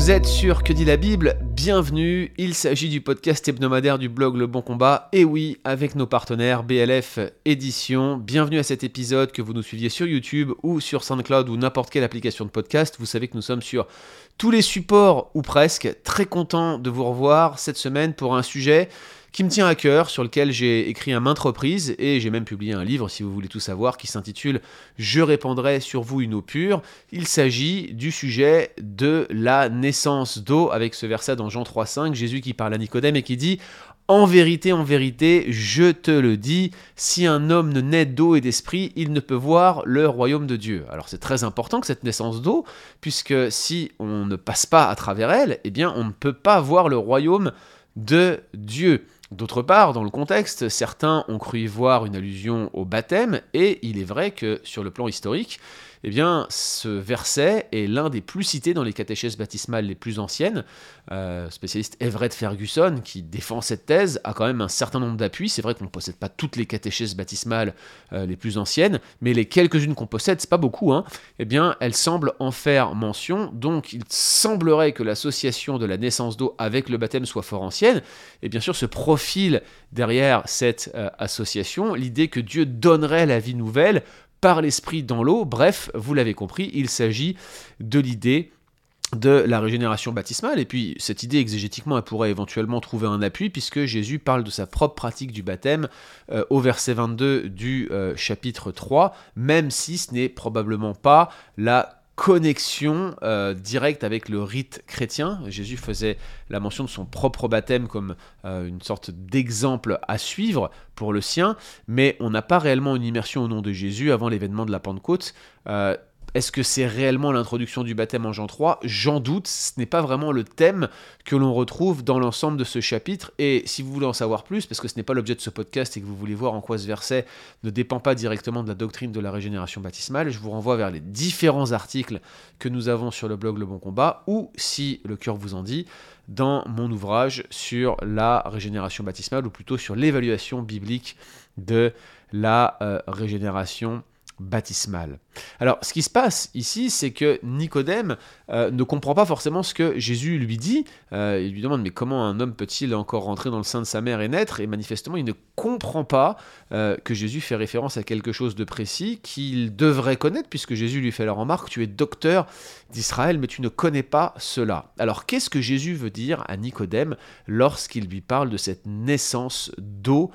Vous êtes sur Que dit la Bible Bienvenue, il s'agit du podcast hebdomadaire du blog Le Bon Combat, et oui, avec nos partenaires BLF Édition. Bienvenue à cet épisode, que vous nous suiviez sur YouTube ou sur SoundCloud ou n'importe quelle application de podcast. Vous savez que nous sommes sur tous les supports ou presque. Très content de vous revoir cette semaine pour un sujet qui me tient à cœur, sur lequel j'ai écrit à maintes reprises, et j'ai même publié un livre, si vous voulez tout savoir, qui s'intitule Je répandrai sur vous une eau pure. Il s'agit du sujet de la naissance d'eau, avec ce verset dans Jean 3.5, Jésus qui parle à Nicodème et qui dit en vérité, en vérité, je te le dis, si un homme ne naît d'eau et d'esprit, il ne peut voir le royaume de Dieu. Alors c'est très important que cette naissance d'eau, puisque si on ne passe pas à travers elle, eh bien on ne peut pas voir le royaume de Dieu. D'autre part, dans le contexte, certains ont cru y voir une allusion au baptême, et il est vrai que sur le plan historique, eh bien, ce verset est l'un des plus cités dans les catéchèses baptismales les plus anciennes. Euh, spécialiste Everett Ferguson, qui défend cette thèse, a quand même un certain nombre d'appuis. C'est vrai qu'on ne possède pas toutes les catéchèses baptismales euh, les plus anciennes, mais les quelques-unes qu'on possède, c'est pas beaucoup, hein, eh bien, elles semblent en faire mention. Donc, il semblerait que l'association de la naissance d'eau avec le baptême soit fort ancienne. Et bien sûr, ce profil derrière cette euh, association, l'idée que Dieu donnerait la vie nouvelle par l'esprit dans l'eau. Bref, vous l'avez compris, il s'agit de l'idée de la régénération baptismale, et puis cette idée exégétiquement elle pourrait éventuellement trouver un appui, puisque Jésus parle de sa propre pratique du baptême euh, au verset 22 du euh, chapitre 3, même si ce n'est probablement pas la connexion euh, directe avec le rite chrétien. Jésus faisait la mention de son propre baptême comme euh, une sorte d'exemple à suivre pour le sien, mais on n'a pas réellement une immersion au nom de Jésus avant l'événement de la Pentecôte. Euh, est-ce que c'est réellement l'introduction du baptême en Jean 3 J'en doute, ce n'est pas vraiment le thème que l'on retrouve dans l'ensemble de ce chapitre. Et si vous voulez en savoir plus, parce que ce n'est pas l'objet de ce podcast et que vous voulez voir en quoi ce verset ne dépend pas directement de la doctrine de la régénération baptismale, je vous renvoie vers les différents articles que nous avons sur le blog Le Bon Combat, ou si le cœur vous en dit, dans mon ouvrage sur la régénération baptismale, ou plutôt sur l'évaluation biblique de la euh, régénération baptismale. Alors, ce qui se passe ici, c'est que Nicodème euh, ne comprend pas forcément ce que Jésus lui dit. Euh, il lui demande mais comment un homme peut-il encore rentrer dans le sein de sa mère et naître? Et manifestement, il ne comprend pas euh, que Jésus fait référence à quelque chose de précis qu'il devrait connaître, puisque Jésus lui fait la remarque tu es docteur d'Israël, mais tu ne connais pas cela. Alors, qu'est-ce que Jésus veut dire à Nicodème lorsqu'il lui parle de cette naissance d'eau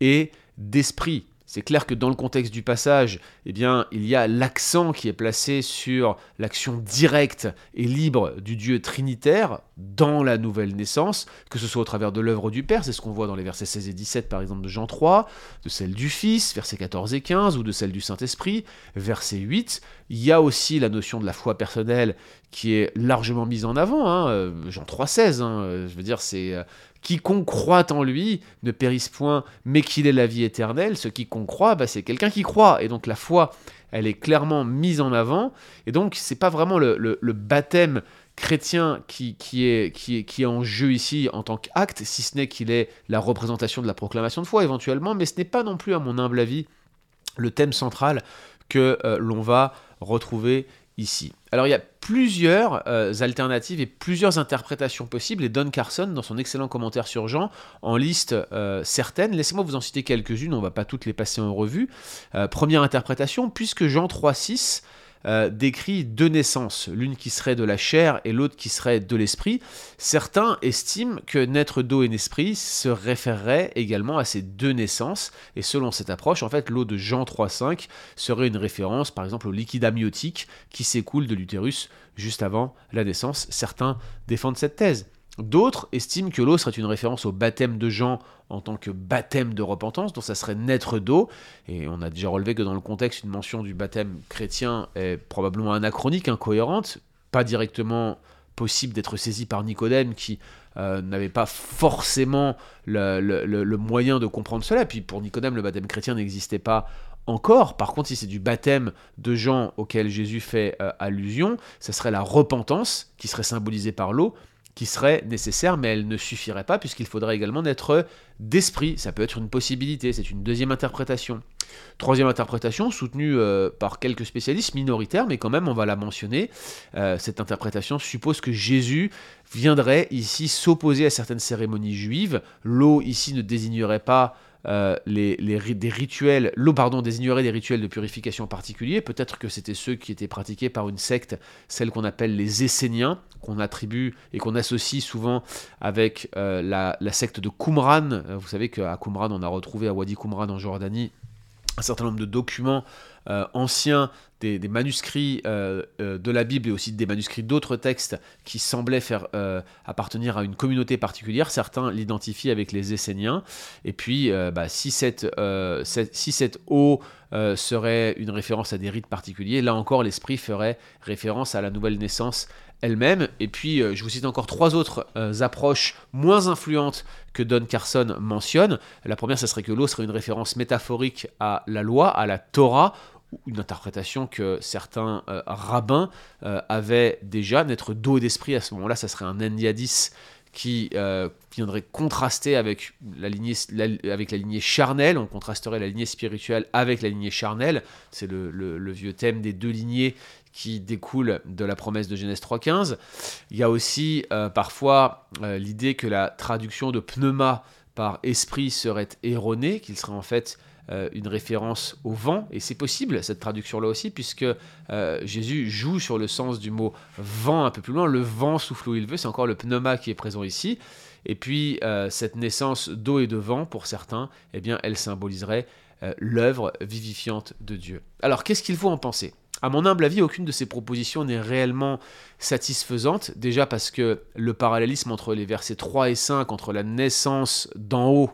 et d'esprit? C'est clair que dans le contexte du passage, eh bien, il y a l'accent qui est placé sur l'action directe et libre du Dieu trinitaire dans la nouvelle naissance, que ce soit au travers de l'œuvre du Père, c'est ce qu'on voit dans les versets 16 et 17 par exemple de Jean 3, de celle du Fils, versets 14 et 15, ou de celle du Saint-Esprit, verset 8. Il y a aussi la notion de la foi personnelle qui est largement mise en avant, hein, euh, Jean 3, 16, hein, euh, je veux dire, c'est euh, Quiconque croit en lui ne périsse point, mais qu'il ait la vie éternelle. Ce quiconque croit, bah, c'est quelqu'un qui croit. Et donc la foi, elle est clairement mise en avant. Et donc c'est pas vraiment le, baptême chrétien qui, est, en jeu ici en tant qu'acte, si ce n'est qu'il est la représentation de la proclamation de foi éventuellement, mais ce n'est pas non plus, à mon humble avis, le thème central que euh, l'on va retrouver Alors il y a plusieurs euh, alternatives et plusieurs interprétations possibles, et Don Carson, dans son excellent commentaire sur Jean, en liste euh, certaines. Laissez-moi vous en citer quelques-unes, on ne va pas toutes les passer en revue. Euh, première interprétation, puisque Jean 3.6 euh, décrit deux naissances, l'une qui serait de la chair et l'autre qui serait de l'esprit. Certains estiment que naître d'eau et d'esprit se référerait également à ces deux naissances, et selon cette approche, en fait, l'eau de Jean 3.5 serait une référence, par exemple, au liquide amniotique qui s'écoule de l'utérus juste avant la naissance. Certains défendent cette thèse. D'autres estiment que l'eau serait une référence au baptême de Jean en tant que baptême de repentance, dont ça serait naître d'eau. Et on a déjà relevé que dans le contexte, une mention du baptême chrétien est probablement anachronique, incohérente, pas directement possible d'être saisie par Nicodème qui euh, n'avait pas forcément le, moyen de comprendre cela. Puis pour Nicodème, le baptême chrétien n'existait pas encore. Par contre, si c'est du baptême de Jean auquel Jésus fait euh, allusion, ça serait la repentance qui serait symbolisée par l'eau qui serait nécessaire, mais elle ne suffirait pas puisqu'il faudrait également naître d'esprit. Ça peut être une possibilité, c'est une deuxième interprétation. Troisième interprétation, soutenue euh, par quelques spécialistes minoritaires, mais quand même on va la mentionner. Euh, cette interprétation suppose que Jésus viendrait ici s'opposer à certaines cérémonies juives. L'eau ici ne désignerait pas euh, les, des rituels, l'eau pardon des rituels de purification particuliers. Peut-être que c'était ceux qui étaient pratiqués par une secte, celle qu'on appelle les Esséniens, qu'on attribue et qu'on associe souvent avec la, la, secte de Qumran. Vous savez qu'à Qumran, on a retrouvé à Wadi Qumran en Jordanie un certain nombre de documents euh, anciens, des, manuscrits euh, euh, de la Bible et aussi des manuscrits d'autres textes qui semblaient faire appartenir à une communauté particulière. Certains l'identifient avec les Esséniens. Et puis, bah, si, si cette eau serait une référence à des rites particuliers, là encore, l'esprit ferait référence à la nouvelle naissance elle-même. Et puis, euh, je vous cite encore trois autres euh, approches moins influentes que Don Carson mentionne. La première, ce serait que l'eau serait une référence métaphorique à la loi, à la Torah, une interprétation que certains euh, rabbins avaient déjà, naître d'eau d'esprit à ce moment-là, ça serait un endiadis qui viendrait contraster avec la, lignée, avec la lignée charnelle, on contrasterait la lignée spirituelle avec la lignée charnelle, c'est le, vieux thème des deux lignées qui découle de la promesse de Genèse 3.15. Il y a aussi euh, parfois euh, l'idée que la traduction de pneuma par esprit serait erronée, qu'il serait en fait euh, une référence au vent, et c'est possible cette traduction-là aussi, puisque Jésus joue sur le sens du mot vent un peu plus loin, le vent souffle où il veut, c'est encore le pneuma qui est présent ici, et puis cette naissance d'eau et de vent, pour certains, eh bien, elle symboliserait l'œuvre vivifiante de Dieu. Alors qu'est-ce qu'il faut en penser? À mon humble avis, aucune de ces propositions n'est réellement satisfaisante, déjà parce que le parallélisme entre les versets 3 et 5, entre la naissance d'en haut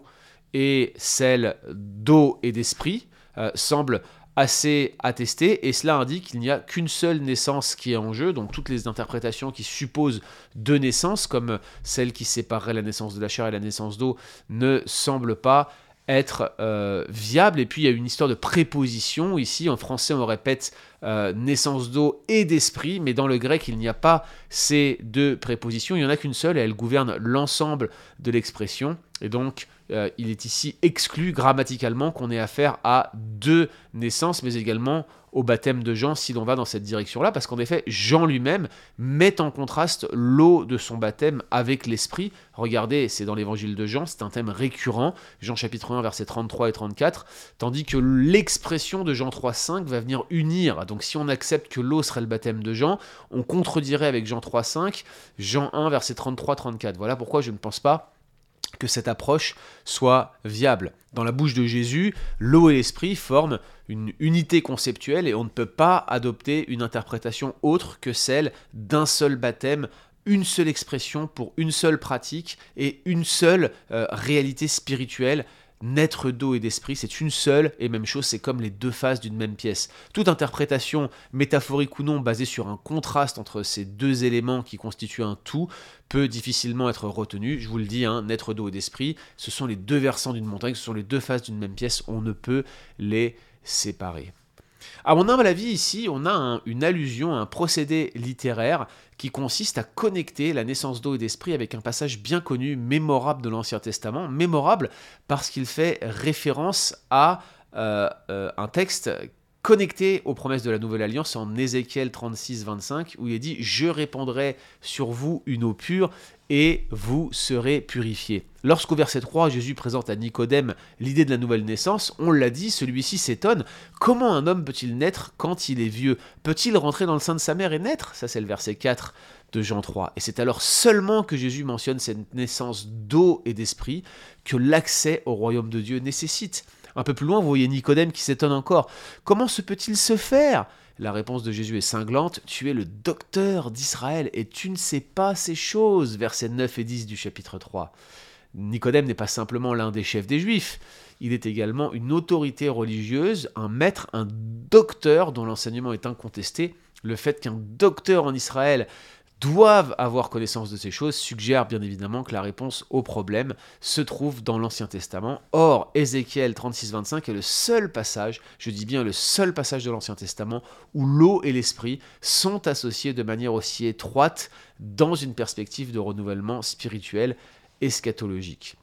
et celle d'eau et d'esprit, euh, semble assez attesté, et cela indique qu'il n'y a qu'une seule naissance qui est en jeu, donc toutes les interprétations qui supposent deux naissances, comme celle qui séparerait la naissance de la chair et la naissance d'eau, ne semblent pas être euh, viable. Et puis il y a une histoire de préposition. Ici, en français, on répète euh, naissance d'eau et d'esprit, mais dans le grec, il n'y a pas ces deux prépositions. Il n'y en a qu'une seule et elle gouverne l'ensemble de l'expression. Et donc, euh, il est ici exclu grammaticalement qu'on ait affaire à deux naissances, mais également au baptême de Jean si l'on va dans cette direction-là, parce qu'en effet, Jean lui-même met en contraste l'eau de son baptême avec l'esprit. Regardez, c'est dans l'évangile de Jean, c'est un thème récurrent, Jean chapitre 1, versets 33 et 34, tandis que l'expression de Jean 3, 5 va venir unir. Donc si on accepte que l'eau serait le baptême de Jean, on contredirait avec Jean 3, 5, Jean 1, verset 33, 34. Voilà pourquoi je ne pense pas que cette approche soit viable. Dans la bouche de Jésus, l'eau et l'esprit forment une unité conceptuelle et on ne peut pas adopter une interprétation autre que celle d'un seul baptême une seule expression pour une seule pratique et une seule euh, réalité spirituelle naître d'eau et d'esprit, c'est une seule et même chose, c'est comme les deux faces d'une même pièce. Toute interprétation, métaphorique ou non, basée sur un contraste entre ces deux éléments qui constituent un tout, peut difficilement être retenue. Je vous le dis, hein, naître d'eau et d'esprit, ce sont les deux versants d'une montagne, ce sont les deux faces d'une même pièce, on ne peut les séparer. À mon humble avis, ici, on a une allusion à un procédé littéraire qui consiste à connecter la naissance d'eau et d'esprit avec un passage bien connu, mémorable de l'Ancien Testament, mémorable parce qu'il fait référence à euh, euh, un texte connecté aux promesses de la Nouvelle Alliance en Ézéchiel 36, 25, où il est dit Je répandrai sur vous une eau pure et vous serez purifiés. Lorsqu'au verset 3, Jésus présente à Nicodème l'idée de la nouvelle naissance, on l'a dit, celui-ci s'étonne Comment un homme peut-il naître quand il est vieux? Peut-il rentrer dans le sein de sa mère et naître? Ça, c'est le verset 4 de Jean 3. Et c'est alors seulement que Jésus mentionne cette naissance d'eau et d'esprit que l'accès au royaume de Dieu nécessite. Un peu plus loin, vous voyez Nicodème qui s'étonne encore. Comment se peut-il se faire? La réponse de Jésus est cinglante. Tu es le docteur d'Israël et tu ne sais pas ces choses. Versets 9 et 10 du chapitre 3. Nicodème n'est pas simplement l'un des chefs des Juifs. Il est également une autorité religieuse, un maître, un docteur dont l'enseignement est incontesté. Le fait qu'un docteur en Israël doivent avoir connaissance de ces choses suggère bien évidemment que la réponse au problème se trouve dans l'Ancien Testament. Or, Ézéchiel 36-25 est le seul passage, je dis bien le seul passage de l'Ancien Testament, où l'eau et l'esprit sont associés de manière aussi étroite dans une perspective de renouvellement spirituel eschatologique.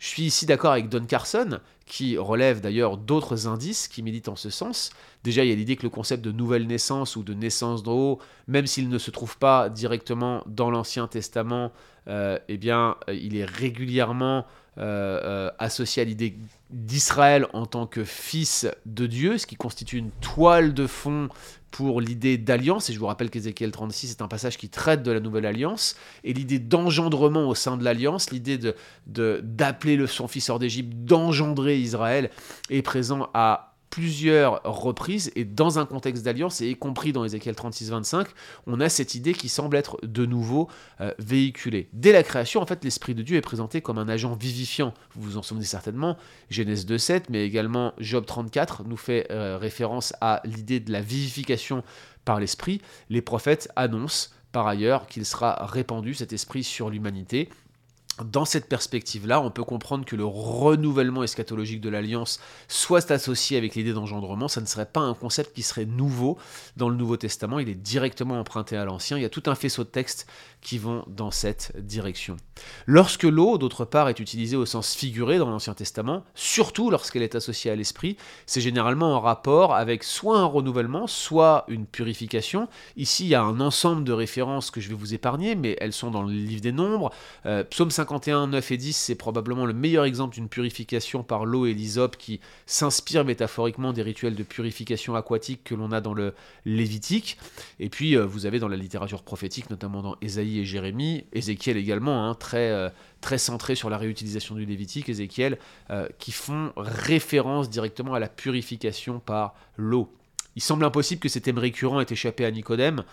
Je suis ici d'accord avec Don Carson, qui relève d'ailleurs d'autres indices qui militent en ce sens. Déjà, il y a l'idée que le concept de nouvelle naissance ou de naissance d'en haut, même s'il ne se trouve pas directement dans l'Ancien Testament, euh, eh bien, euh, il est régulièrement euh, associé à l'idée d'Israël en tant que fils de Dieu, ce qui constitue une toile de fond pour l'idée d'alliance, et je vous rappelle qu'Ézéchiel 36 est un passage qui traite de la nouvelle alliance, et l'idée d'engendrement au sein de l'alliance, l'idée de, d'appeler le, son fils hors d'Égypte, d'engendrer Israël, est présent à plusieurs reprises et dans un contexte d'alliance, et y compris dans Ézéchiel 36-25, on a cette idée qui semble être de nouveau euh, véhiculée. Dès la création, en fait, l'Esprit de Dieu est présenté comme un agent vivifiant. Vous vous en souvenez certainement, Genèse 2.7, mais également Job 34 nous fait euh, référence à l'idée de la vivification par l'Esprit. Les prophètes annoncent par ailleurs qu'il sera répandu, cet esprit, sur l'humanité dans cette perspective-là, on peut comprendre que le renouvellement eschatologique de l'alliance soit associé avec l'idée d'engendrement. Ça ne serait pas un concept qui serait nouveau dans le Nouveau Testament. Il est directement emprunté à l'Ancien. Il y a tout un faisceau de textes qui vont dans cette direction. Lorsque l'eau, d'autre part, est utilisée au sens figuré dans l'Ancien Testament, surtout lorsqu'elle est associée à l'esprit, c'est généralement en rapport avec soit un renouvellement, soit une purification. Ici, il y a un ensemble de références que je vais vous épargner, mais elles sont dans le livre des Nombres. Euh, psaume 51, 9 et 10, c'est probablement le meilleur exemple d'une purification par l'eau et l'hysope qui s'inspire métaphoriquement des rituels de purification aquatique que l'on a dans le Lévitique. Et puis, euh, vous avez dans la littérature prophétique, notamment dans Ésaïe, et Jérémie, Ézéchiel également, hein, très, euh, très centré sur la réutilisation du Lévitique, Ézéchiel, euh, qui font référence directement à la purification par l'eau. Il semble impossible que cet thème récurrent ait échappé à Nicodème,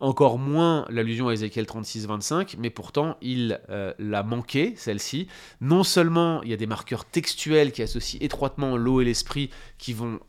encore moins l'allusion à Ézéchiel 36-25, mais pourtant il euh, l'a manqué, celle-ci. Non seulement il y a des marqueurs textuels qui associent étroitement l'eau et l'esprit qui vont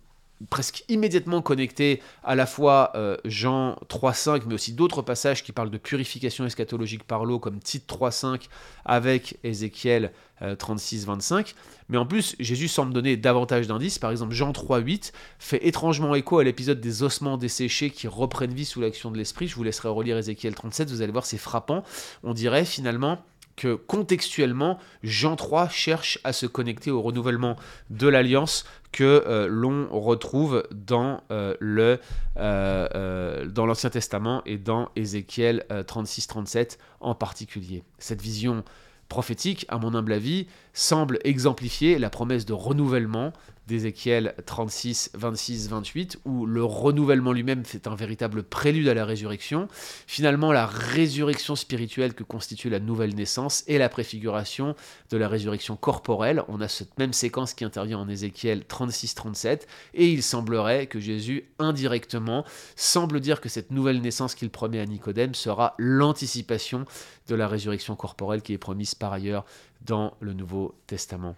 presque immédiatement connecté à la fois euh, Jean 3.5, mais aussi d'autres passages qui parlent de purification eschatologique par l'eau, comme Tite 3.5 avec Ézéchiel 36.25. Euh, mais en plus, Jésus semble donner davantage d'indices. Par exemple, Jean 3.8 fait étrangement écho à l'épisode des ossements desséchés qui reprennent vie sous l'action de l'Esprit. Je vous laisserai relire Ézéchiel 37, vous allez voir, c'est frappant. On dirait finalement contextuellement, Jean 3 cherche à se connecter au renouvellement de l'alliance que euh, l'on retrouve dans euh, le euh, dans l'Ancien Testament et dans Ézéchiel 36-37 en particulier. Cette vision prophétique, à mon humble avis, semble exemplifier la promesse de renouvellement d'Ézéchiel 36, 26, 28, où le renouvellement lui-même fait un véritable prélude à la résurrection. Finalement, la résurrection spirituelle que constitue la nouvelle naissance est la préfiguration de la résurrection corporelle. On a cette même séquence qui intervient en Ézéchiel 36, 37, et il semblerait que Jésus, indirectement, semble dire que cette nouvelle naissance qu'il promet à Nicodème sera l'anticipation de la résurrection corporelle qui est promise par ailleurs dans le Nouveau Testament.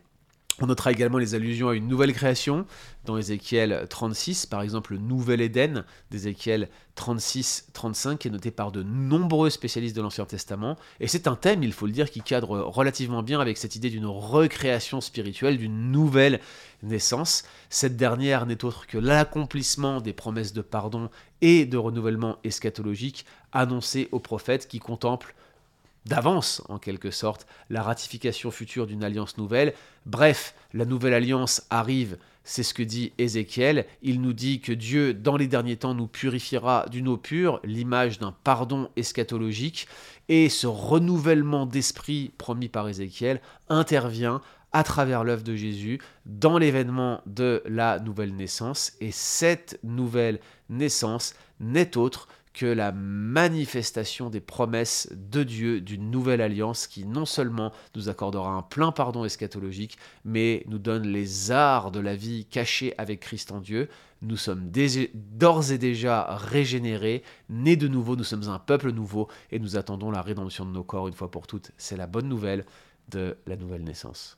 On notera également les allusions à une nouvelle création dans Ézéchiel 36, par exemple le Nouvel Éden d'Ézéchiel 36-35, qui est noté par de nombreux spécialistes de l'Ancien Testament. Et c'est un thème, il faut le dire, qui cadre relativement bien avec cette idée d'une recréation spirituelle, d'une nouvelle naissance. Cette dernière n'est autre que l'accomplissement des promesses de pardon et de renouvellement eschatologique annoncées aux prophètes qui contemplent d'avance, en quelque sorte, la ratification future d'une alliance nouvelle. Bref, la nouvelle alliance arrive, c'est ce que dit Ézéchiel. Il nous dit que Dieu, dans les derniers temps, nous purifiera d'une eau pure, l'image d'un pardon eschatologique, et ce renouvellement d'esprit promis par Ézéchiel intervient à travers l'œuvre de Jésus dans l'événement de la nouvelle naissance. Et cette nouvelle naissance n'est autre que la manifestation des promesses de Dieu d'une nouvelle alliance qui non seulement nous accordera un plein pardon eschatologique, mais nous donne les arts de la vie cachés avec Christ en Dieu. Nous sommes d'ores et déjà régénérés, nés de nouveau, nous sommes un peuple nouveau et nous attendons la rédemption de nos corps une fois pour toutes. C'est la bonne nouvelle de la nouvelle naissance.